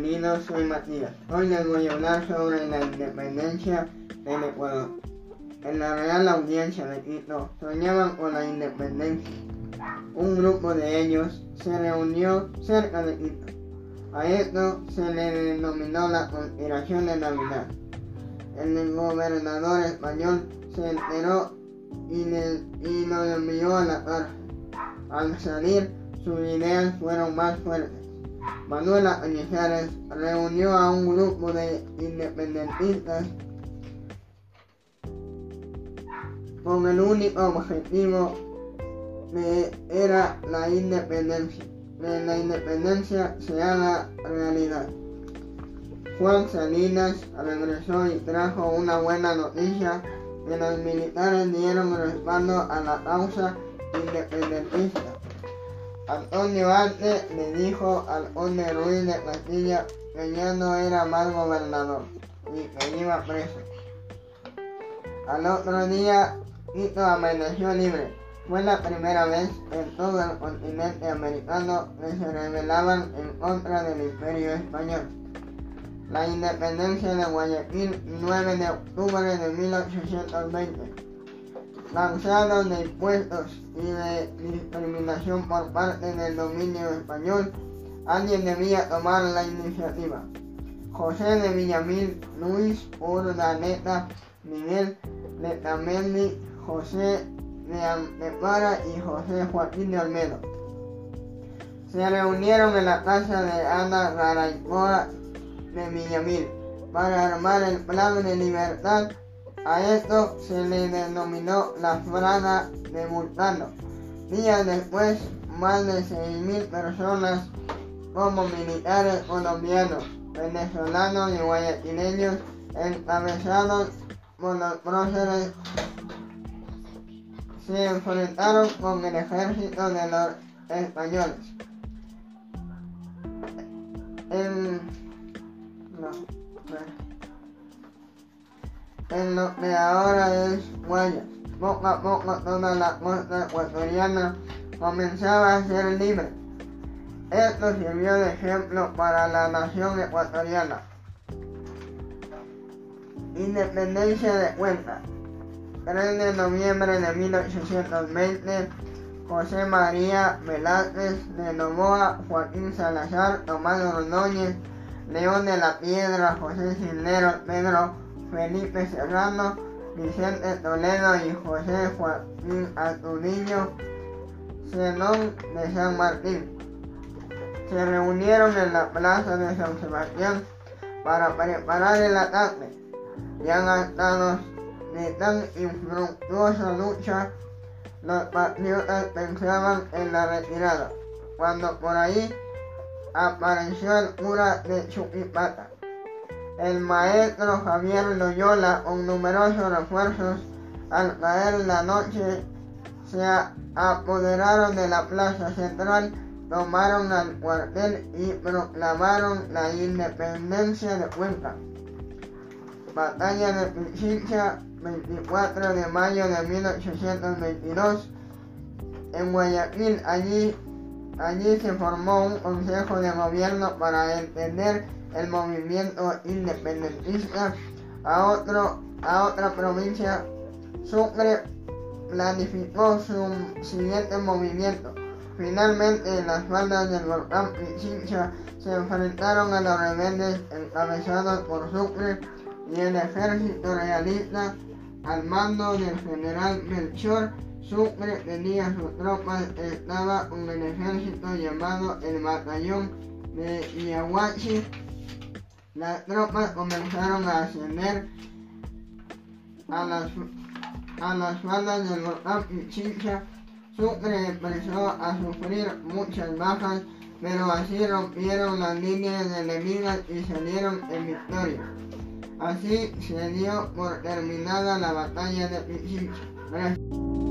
bienvenidos, soy Matías. Hoy les voy a hablar sobre la independencia del Ecuador. En la Real Audiencia de Quito soñaban con la independencia. Un grupo de ellos se reunió cerca de Quito. A esto se le denominó la conspiración de Navidad. El gobernador español se enteró y, le, y lo envió a la cárcel. Al salir, sus ideas fueron más fuertes. Manuela Cañizares reunió a un grupo de independentistas con el único objetivo de era la independencia, que la independencia se haga realidad. Juan Salinas regresó y trajo una buena noticia que los militares dieron respaldo a la causa independentista. Antonio Arte le dijo al conde Ruiz de Castilla que ya no era más gobernador y que iba preso. Al otro día, Quito amaneció libre. Fue la primera vez en todo el continente americano que se rebelaban en contra del imperio español. La independencia de Guayaquil, 9 de octubre de 1820 lanzados de impuestos y de discriminación por parte del dominio español, alguien debía tomar la iniciativa. José de Villamil, Luis Urdaneta, Miguel Letamendi, José de Antepara y José Joaquín de Olmedo. Se reunieron en la casa de Ana Garaycoa de Villamil para armar el plan de libertad a esto se le denominó la Frana de Multano. Días después, más de 6.000 personas, como militares colombianos, venezolanos y guayaquileños, encabezados por los próceres, se enfrentaron con el ejército de los españoles. En lo que ahora es Guayas. Poco a poco toda la costa ecuatoriana comenzaba a ser libre. Esto sirvió de ejemplo para la nación ecuatoriana. Independencia de Cuenca. 3 de noviembre de 1820, José María Velázquez de Novoa, Joaquín Salazar, Tomás Ordóñez, León de la Piedra, José Cisneros, Pedro Felipe Serrano, Vicente Toledo y José Joaquín Astudillo, Zenón de San Martín. Se reunieron en la plaza de San Sebastián para preparar el ataque. Ya gastados de tan infructuosa lucha, los patriotas pensaban en la retirada, cuando por ahí apareció el cura de Chuquipata el maestro Javier Loyola, con numerosos refuerzos, al caer la noche, se apoderaron de la plaza central, tomaron el cuartel y proclamaron la independencia de Cuenca. Batalla de Pichincha, 24 de mayo de 1822. En Guayaquil, allí, allí se formó un consejo de gobierno para entender el movimiento independentista a, a otra provincia, Sucre planificó su siguiente movimiento. Finalmente, en las faldas del volcán Pichincha se enfrentaron a los rebeldes encabezados por Sucre y el ejército realista al mando del general Melchor. Sucre tenía sus tropas, estaba con el ejército llamado el Batallón de Iahuachi las tropas comenzaron a ascender a las, a las faldas del volcán Pichincha. Sucre empezó a sufrir muchas bajas, pero así rompieron las líneas enemigas y salieron en victoria. Así se dio por terminada la batalla de Pichincha. Gracias.